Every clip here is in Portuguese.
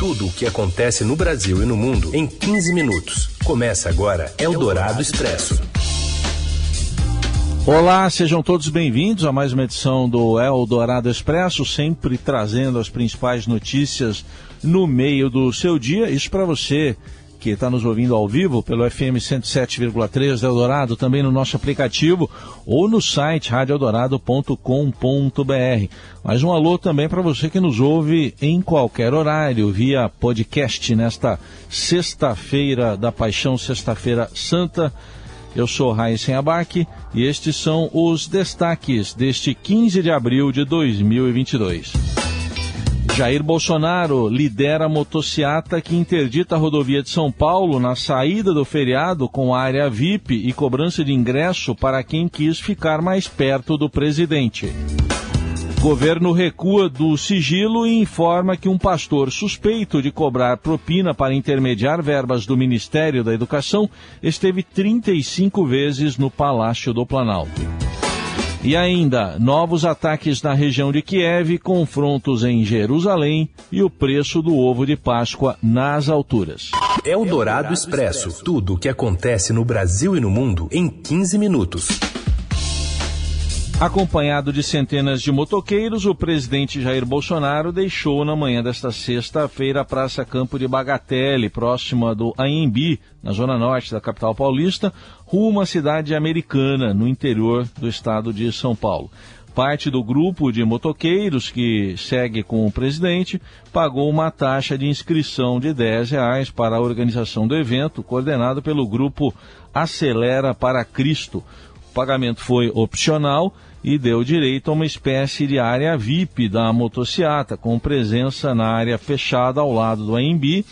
Tudo o que acontece no Brasil e no mundo em 15 minutos. Começa agora Eldorado Expresso. Olá, sejam todos bem-vindos a mais uma edição do Eldorado Expresso, sempre trazendo as principais notícias no meio do seu dia. Isso para você que está nos ouvindo ao vivo pelo FM 107,3 Eldorado, também no nosso aplicativo ou no site radioeldorado.com.br. Mais um alô também para você que nos ouve em qualquer horário, via podcast nesta sexta-feira da Paixão, Sexta-feira Santa. Eu sou Raíssen Abac e estes são os destaques deste 15 de abril de 2022. Jair Bolsonaro lidera a motociata que interdita a rodovia de São Paulo na saída do feriado com área VIP e cobrança de ingresso para quem quis ficar mais perto do presidente. Governo recua do sigilo e informa que um pastor suspeito de cobrar propina para intermediar verbas do Ministério da Educação esteve 35 vezes no Palácio do Planalto. E ainda, novos ataques na região de Kiev, confrontos em Jerusalém e o preço do ovo de Páscoa nas alturas. É o Dourado Expresso. Tudo o que acontece no Brasil e no mundo em 15 minutos. Acompanhado de centenas de motoqueiros, o presidente Jair Bolsonaro deixou na manhã desta sexta-feira a Praça Campo de Bagatelle, próxima do Anhembi, na zona norte da capital paulista, rumo à cidade americana, no interior do estado de São Paulo. Parte do grupo de motoqueiros que segue com o presidente pagou uma taxa de inscrição de 10 reais para a organização do evento, coordenado pelo grupo Acelera para Cristo. O pagamento foi opcional e deu direito a uma espécie de área VIP da motociata, com presença na área fechada ao lado do AMB,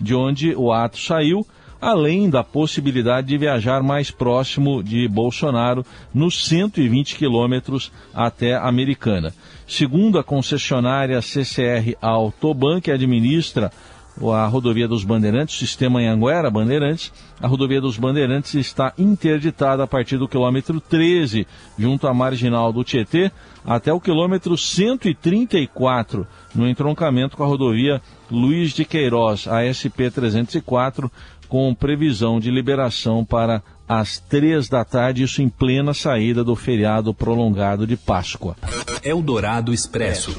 de onde o ato saiu, além da possibilidade de viajar mais próximo de Bolsonaro, nos 120 quilômetros até Americana. Segundo a concessionária CCR Autoban, que administra a rodovia dos Bandeirantes, sistema Anhanguera Bandeirantes, a rodovia dos Bandeirantes está interditada a partir do quilômetro 13, junto à marginal do Tietê, até o quilômetro 134, no entroncamento com a rodovia Luiz de Queiroz, a SP 304, com previsão de liberação para às três da tarde, isso em plena saída do feriado prolongado de Páscoa. Eldorado Expresso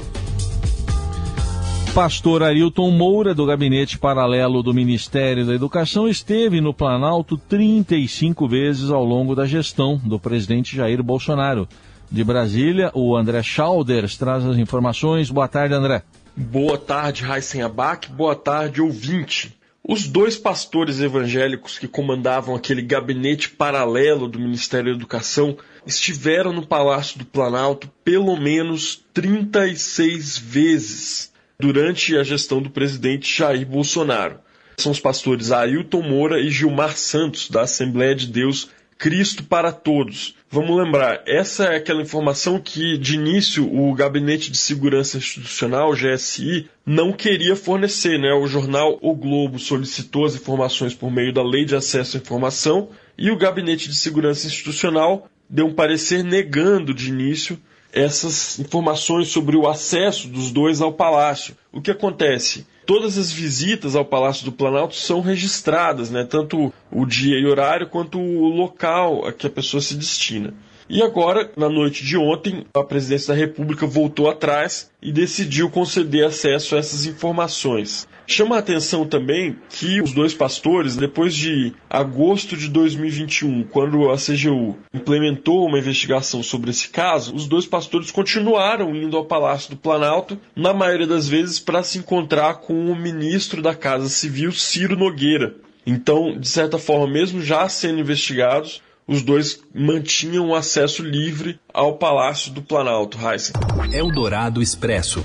pastor Arilton Moura, do gabinete paralelo do Ministério da Educação, esteve no Planalto 35 vezes ao longo da gestão do presidente Jair Bolsonaro. De Brasília, o André Schalders traz as informações. Boa tarde, André. Boa tarde, Raíssen Abac. Boa tarde, ouvinte. Os dois pastores evangélicos que comandavam aquele gabinete paralelo do Ministério da Educação estiveram no Palácio do Planalto pelo menos 36 vezes durante a gestão do presidente Jair Bolsonaro. São os pastores Ailton Moura e Gilmar Santos, da Assembleia de Deus Cristo para Todos. Vamos lembrar, essa é aquela informação que, de início, o Gabinete de Segurança Institucional, GSI, não queria fornecer. Né? O jornal O Globo solicitou as informações por meio da Lei de Acesso à Informação e o Gabinete de Segurança Institucional deu um parecer negando de início essas informações sobre o acesso dos dois ao palácio. O que acontece? Todas as visitas ao Palácio do Planalto são registradas, né? tanto o dia e horário quanto o local a que a pessoa se destina. E agora, na noite de ontem, a presidência da República voltou atrás e decidiu conceder acesso a essas informações. Chama a atenção também que os dois pastores, depois de agosto de 2021, quando a CGU implementou uma investigação sobre esse caso, os dois pastores continuaram indo ao Palácio do Planalto, na maioria das vezes para se encontrar com o ministro da Casa Civil, Ciro Nogueira. Então, de certa forma, mesmo já sendo investigados, os dois mantinham acesso livre ao Palácio do Planalto, Heisen. Eldorado Expresso.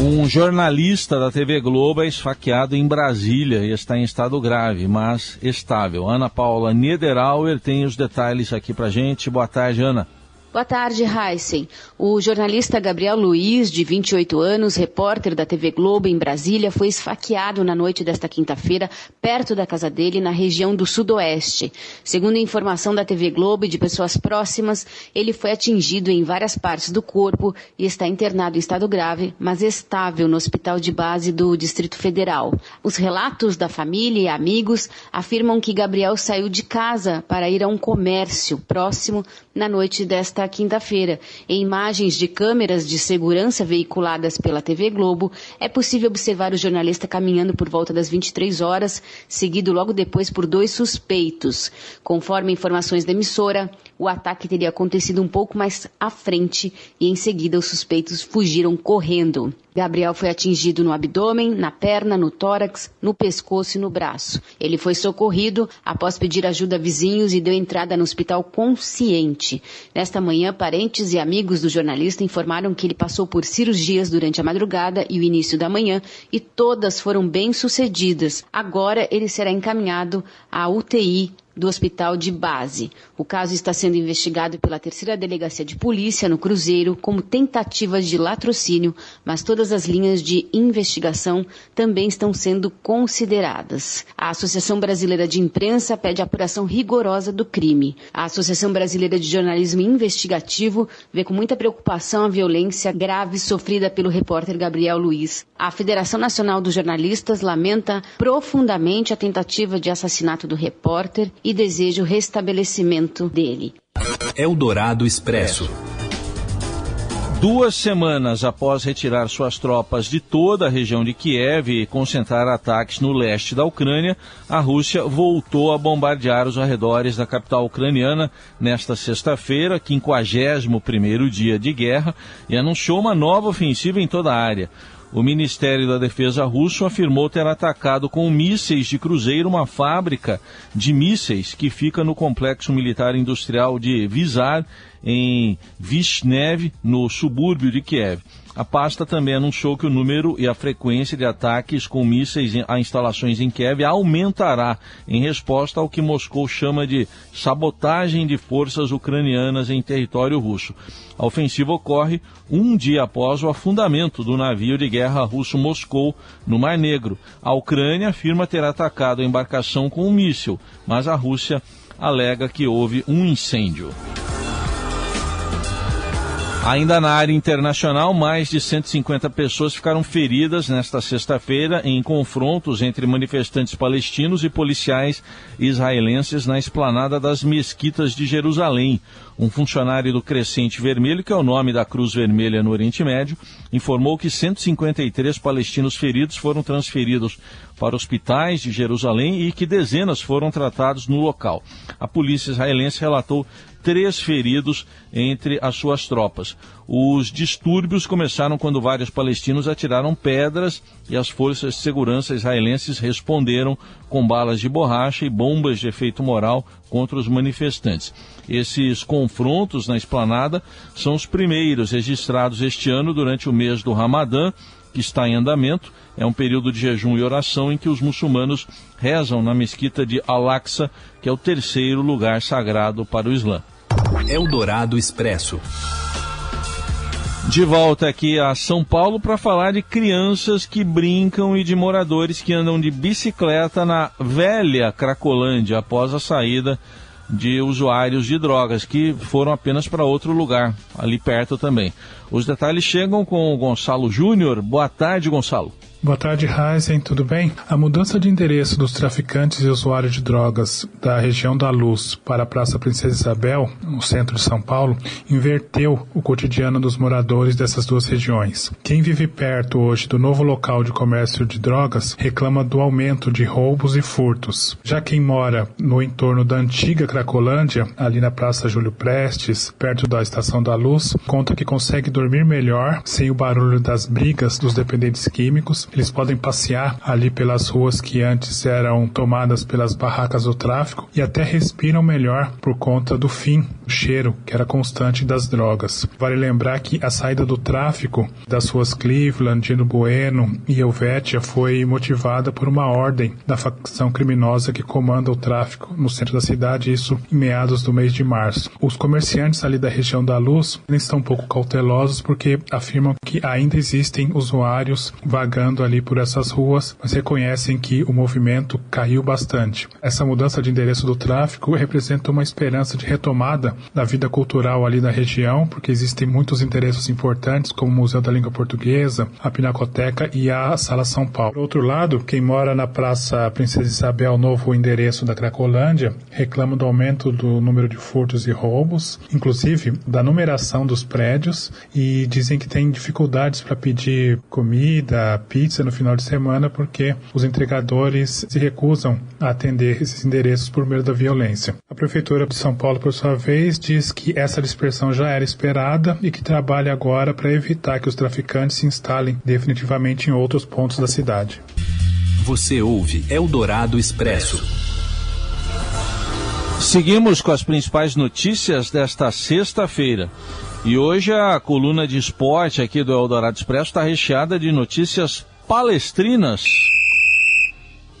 Um jornalista da TV Globo é esfaqueado em Brasília e está em estado grave, mas estável. Ana Paula Niederauer tem os detalhes aqui pra gente. Boa tarde, Ana. Boa tarde, Heisen. O jornalista Gabriel Luiz, de 28 anos, repórter da TV Globo em Brasília, foi esfaqueado na noite desta quinta-feira, perto da casa dele, na região do Sudoeste. Segundo informação da TV Globo e de pessoas próximas, ele foi atingido em várias partes do corpo e está internado em estado grave, mas estável no hospital de base do Distrito Federal. Os relatos da família e amigos afirmam que Gabriel saiu de casa para ir a um comércio próximo na noite desta quinta-feira. Em imagens de câmeras de segurança veiculadas pela TV Globo, é possível observar o jornalista caminhando por volta das 23 horas, seguido logo depois por dois suspeitos. Conforme informações da emissora, o ataque teria acontecido um pouco mais à frente e em seguida os suspeitos fugiram correndo. Gabriel foi atingido no abdômen, na perna, no tórax, no pescoço e no braço. Ele foi socorrido após pedir ajuda a vizinhos e deu entrada no hospital consciente. Nesta manhã, parentes e amigos do jornalista informaram que ele passou por cirurgias durante a madrugada e o início da manhã e todas foram bem sucedidas. Agora ele será encaminhado à UTI do hospital de base. O caso está sendo investigado pela terceira delegacia de polícia no Cruzeiro como tentativas de latrocínio, mas todas as linhas de investigação também estão sendo consideradas. A Associação Brasileira de Imprensa pede apuração rigorosa do crime. A Associação Brasileira de Jornalismo Investigativo vê com muita preocupação a violência grave sofrida pelo repórter Gabriel Luiz. A Federação Nacional dos Jornalistas lamenta profundamente a tentativa de assassinato do repórter e deseja o restabelecimento dele. Eldorado Expresso. Duas semanas após retirar suas tropas de toda a região de Kiev e concentrar ataques no leste da Ucrânia, a Rússia voltou a bombardear os arredores da capital ucraniana nesta sexta-feira, 51º dia de guerra, e anunciou uma nova ofensiva em toda a área. O Ministério da Defesa russo afirmou ter atacado com mísseis de cruzeiro uma fábrica de mísseis que fica no complexo militar industrial de Vizar, em Vishnev, no subúrbio de Kiev. A pasta também anunciou que o número e a frequência de ataques com mísseis a instalações em Kiev aumentará em resposta ao que Moscou chama de sabotagem de forças ucranianas em território russo. A ofensiva ocorre um dia após o afundamento do navio de guerra russo Moscou no Mar Negro. A Ucrânia afirma ter atacado a embarcação com um míssil, mas a Rússia alega que houve um incêndio. Ainda na área internacional, mais de 150 pessoas ficaram feridas nesta sexta-feira em confrontos entre manifestantes palestinos e policiais israelenses na esplanada das mesquitas de Jerusalém. Um funcionário do Crescente Vermelho, que é o nome da Cruz Vermelha no Oriente Médio, informou que 153 palestinos feridos foram transferidos para hospitais de Jerusalém e que dezenas foram tratados no local. A polícia israelense relatou três feridos entre as suas tropas. Os distúrbios começaram quando vários palestinos atiraram pedras e as forças de segurança israelenses responderam com balas de borracha e bombas de efeito moral contra os manifestantes. Esses confrontos na esplanada são os primeiros registrados este ano durante o mês do Ramadã, que está em andamento. É um período de jejum e oração em que os muçulmanos rezam na mesquita de Al-Aqsa, que é o terceiro lugar sagrado para o Islã. Eldorado Expresso. De volta aqui a São Paulo para falar de crianças que brincam e de moradores que andam de bicicleta na velha Cracolândia após a saída de usuários de drogas que foram apenas para outro lugar, ali perto também. Os detalhes chegam com o Gonçalo Júnior. Boa tarde, Gonçalo. Boa tarde, Heisen, tudo bem? A mudança de endereço dos traficantes e usuários de drogas da região da Luz para a Praça Princesa Isabel, no centro de São Paulo, inverteu o cotidiano dos moradores dessas duas regiões. Quem vive perto hoje do novo local de comércio de drogas reclama do aumento de roubos e furtos. Já quem mora no entorno da antiga Cracolândia, ali na Praça Júlio Prestes, perto da Estação da Luz, conta que consegue dormir melhor sem o barulho das brigas dos dependentes químicos Eles podem passear ali pelas ruas que antes eram tomadas pelas barracas do tráfico e até respiram melhor por conta do fim, do cheiro que era constante das drogas. Vale lembrar que a saída do tráfico das ruas Cleveland, Dino Bueno e Helvetia foi motivada por uma ordem da facção criminosa que comanda o tráfico no centro da cidade, isso em meados do mês de março. Os comerciantes ali da região da Luz estão um pouco cautelosos porque afirmam que ainda existem usuários vagando ali por essas ruas, mas reconhecem que o movimento caiu bastante. Essa mudança de endereço do tráfico representa uma esperança de retomada da vida cultural ali da região, porque existem muitos interesses importantes, como o Museu da Língua Portuguesa, a Pinacoteca e a Sala São Paulo. Por outro lado, quem mora na Praça Princesa Isabel, novo endereço da Cracolândia, reclama do aumento do número de furtos e roubos, inclusive da numeração dos prédios, e dizem que tem dificuldades para pedir comida, pizza no final de semana, porque os entregadores se recusam a atender esses endereços por medo da violência. A Prefeitura de São Paulo, por sua vez, diz que essa dispersão já era esperada e que trabalha agora para evitar que os traficantes se instalem definitivamente em outros pontos da cidade. Você ouve Eldorado Expresso. Seguimos com as principais notícias desta sexta-feira. E hoje a coluna de esporte aqui do Eldorado Expresso está recheada de notícias palestrinas.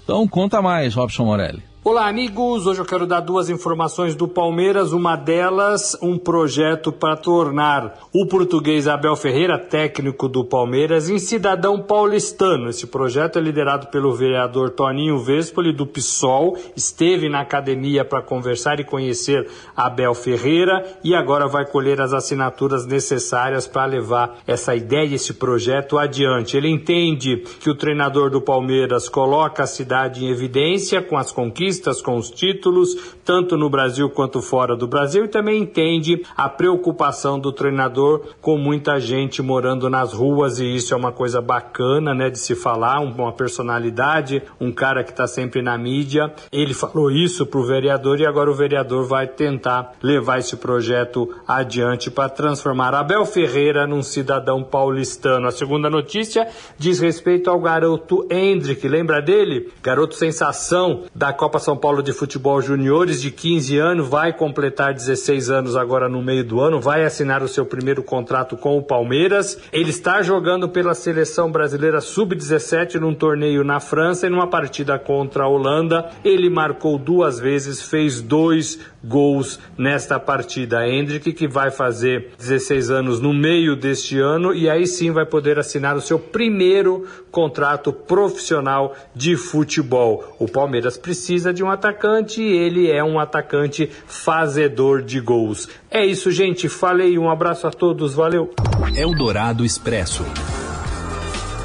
Então conta mais, Robson Morelli. Olá, amigos. Hoje eu quero dar duas informações do Palmeiras. Uma delas, um projeto para tornar o português Abel Ferreira, técnico do Palmeiras, em cidadão paulistano. Esse projeto é liderado pelo vereador Toninho Vespoli, do PSOL. Esteve na academia para conversar e conhecer Abel Ferreira e agora vai colher as assinaturas necessárias para levar essa ideia, esse projeto adiante. Ele entende que o treinador do Palmeiras coloca a cidade em evidência com as conquistas com os títulos, tanto no Brasil quanto fora do Brasil, e também entende a preocupação do treinador com muita gente morando nas ruas, e isso é uma coisa bacana, né, de se falar, uma personalidade, um cara que está sempre na mídia. Ele falou isso para o vereador e agora o vereador vai tentar levar esse projeto adiante para transformar Abel Ferreira num cidadão paulistano. A segunda notícia diz respeito ao garoto Hendrick, lembra dele? Garoto sensação da Copa são Paulo de Futebol Juniores, de 15 anos, vai completar 16 anos agora no meio do ano, vai assinar o seu primeiro contrato com o Palmeiras. Ele está jogando pela seleção brasileira sub-17 num torneio na França e numa partida contra a Holanda. Ele marcou duas vezes, fez dois gols nesta partida. Hendrick, que vai fazer 16 anos no meio deste ano e aí sim vai poder assinar o seu primeiro contrato profissional de futebol. O Palmeiras precisa de um atacante e ele é um atacante fazedor de gols. É isso, gente. Falei, um abraço a todos, valeu. Eldorado Expresso.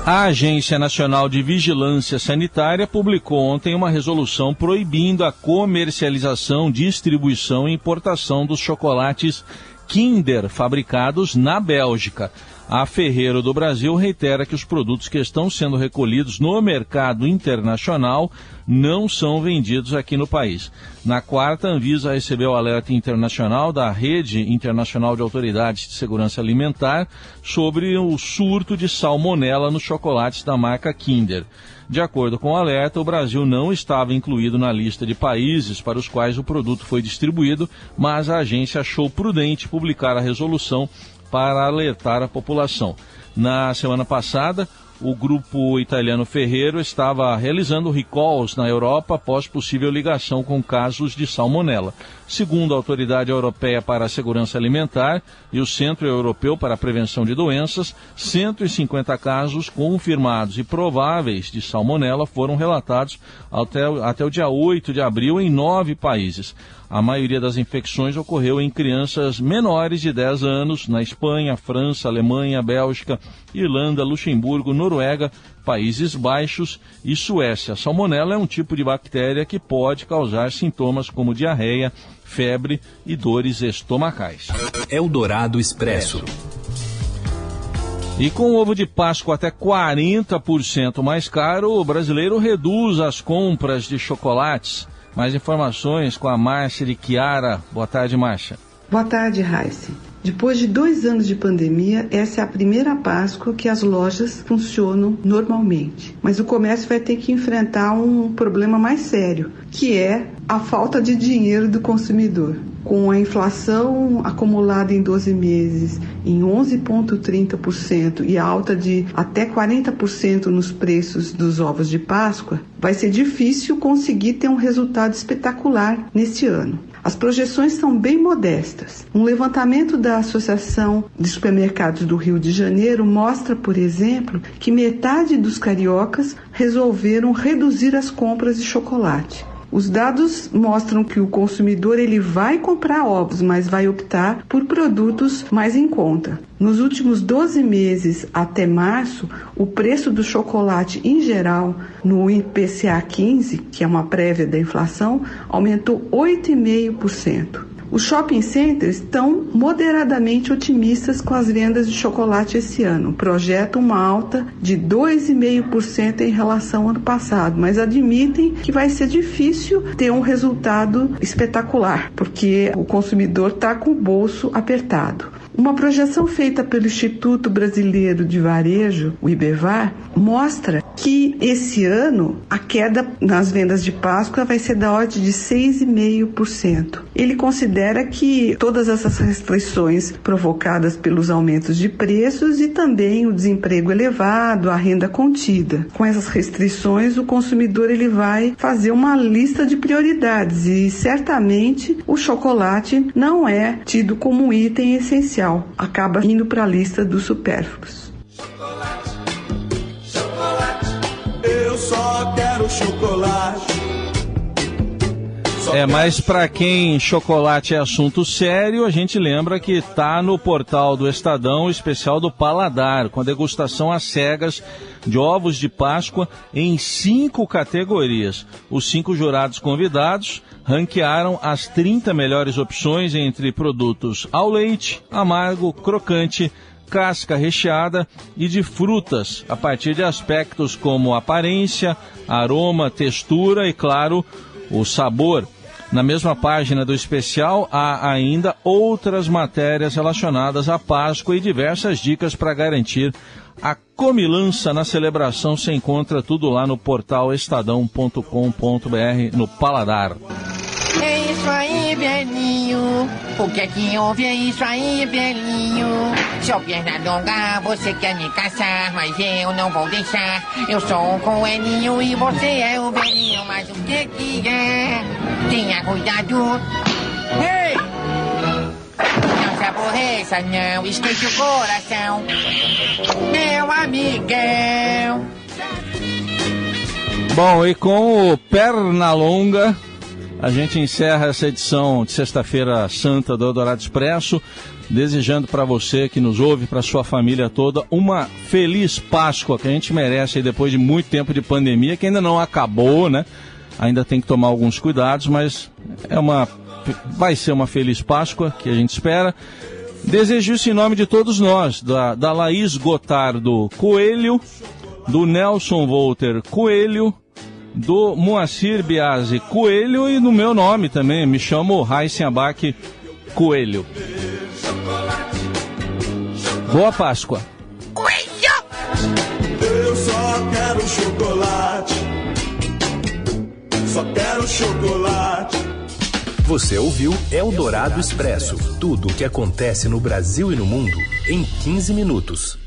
A Agência Nacional de Vigilância Sanitária publicou ontem uma resolução proibindo a comercialização, distribuição e importação dos chocolates Kinder fabricados na Bélgica. A Ferreiro do Brasil reitera que os produtos que estão sendo recolhidos no mercado internacional não são vendidos aqui no país. Na quarta, a Anvisa recebeu alerta internacional da Rede Internacional de Autoridades de Segurança Alimentar sobre o surto de salmonela nos chocolates da marca Kinder. De acordo com o alerta, o Brasil não estava incluído na lista de países para os quais o produto foi distribuído, mas a agência achou prudente publicar a resolução para alertar a população. Na semana passada, o grupo italiano Ferreiro estava realizando recalls na Europa após possível ligação com casos de salmonela. Segundo a Autoridade Europeia para a Segurança Alimentar e o Centro Europeu para a Prevenção de Doenças, 150 casos confirmados e prováveis de salmonela foram relatados até, até o dia 8 de abril em nove países. A maioria das infecções ocorreu em crianças menores de 10 anos na Espanha, França, Alemanha, Bélgica, Irlanda, Luxemburgo, Noruega, Países Baixos e Suécia. A salmonela é um tipo de bactéria que pode causar sintomas como diarreia, febre e dores estomacais. Eldorado Expresso. E com o ovo de Páscoa até 40% mais caro, o brasileiro reduz as compras de chocolates. Mais informações com a Márcia de Chiara. Boa tarde, Márcia. Boa tarde, Raíssa. Depois de dois anos de pandemia, essa é a primeira Páscoa que as lojas funcionam normalmente. Mas o comércio vai ter que enfrentar um problema mais sério, que é a falta de dinheiro do consumidor. Com a inflação acumulada em 12 meses em 11,30% e alta de até 40% nos preços dos ovos de Páscoa, vai ser difícil conseguir ter um resultado espetacular neste ano. As projeções são bem modestas. Um levantamento da Associação de Supermercados do Rio de Janeiro mostra, por exemplo, que metade dos cariocas resolveram reduzir as compras de chocolate. Os dados mostram que o consumidor ele vai comprar ovos, mas vai optar por produtos mais em conta. Nos últimos 12 meses até março, o preço do chocolate em geral no IPCA 15, que é uma prévia da inflação, aumentou 8,5%. Os shopping centers estão moderadamente otimistas com as vendas de chocolate esse ano. Projetam uma alta de 2,5% em relação ao ano passado, mas admitem que vai ser difícil ter um resultado espetacular, porque o consumidor está com o bolso apertado. Uma projeção feita pelo Instituto Brasileiro de Varejo, o IBEVAR, mostra que esse ano a queda nas vendas de Páscoa vai ser da ordem de 6,5%. Ele considera que todas essas restrições provocadas pelos aumentos de preços e também o desemprego elevado, a renda contida. Com essas restrições, o consumidor ele vai fazer uma lista de prioridades e certamente o chocolate não é tido como um item essencial, acaba indo para a lista dos supérfluos. Só quero chocolate. É, mas para quem chocolate é assunto sério, a gente lembra que tá no portal do Estadão o especial do Paladar, com a degustação às cegas de ovos de Páscoa em cinco categorias. Os cinco jurados convidados ranquearam as 30 melhores opções entre produtos ao leite, amargo, crocante, casca recheada e de frutas, a partir de aspectos como aparência, aroma, textura e, claro, o sabor. Na mesma página do especial há ainda outras matérias relacionadas à Páscoa e diversas dicas para garantir a comilança na celebração. Você encontra tudo lá no portal estadão.com.br no Paladar. É isso aí, velhinho. O que é que houve? É isso aí, velhinho. Seu perna longa, você quer me caçar, mas eu não vou deixar. Eu sou um coelhinho e você é o velhinho, mas o que que é? Tenha cuidado. Ei! Não se aborreça, não esquece o coração. Meu amigão. Bom, e com o Pernalonga, a gente encerra essa edição de Sexta-feira Santa do Eldorado Expresso, desejando para você que nos ouve, para sua família toda, uma feliz Páscoa que a gente merece depois de muito tempo de pandemia, que ainda não acabou, né? Ainda tem que tomar alguns cuidados, mas é uma vai ser uma feliz Páscoa que a gente espera. Desejo isso em nome de todos nós, da, da Laís Gotardo Coelho, do Nelson Volter Coelho, do Moacir Biasi Coelho e no meu nome também, me chamo Raíssen Abac Coelho. Boa Páscoa. Coelho! Eu só quero chocolate. Só quero chocolate. Você ouviu Eldorado Expresso tudo o que acontece no Brasil e no mundo em 15 minutos.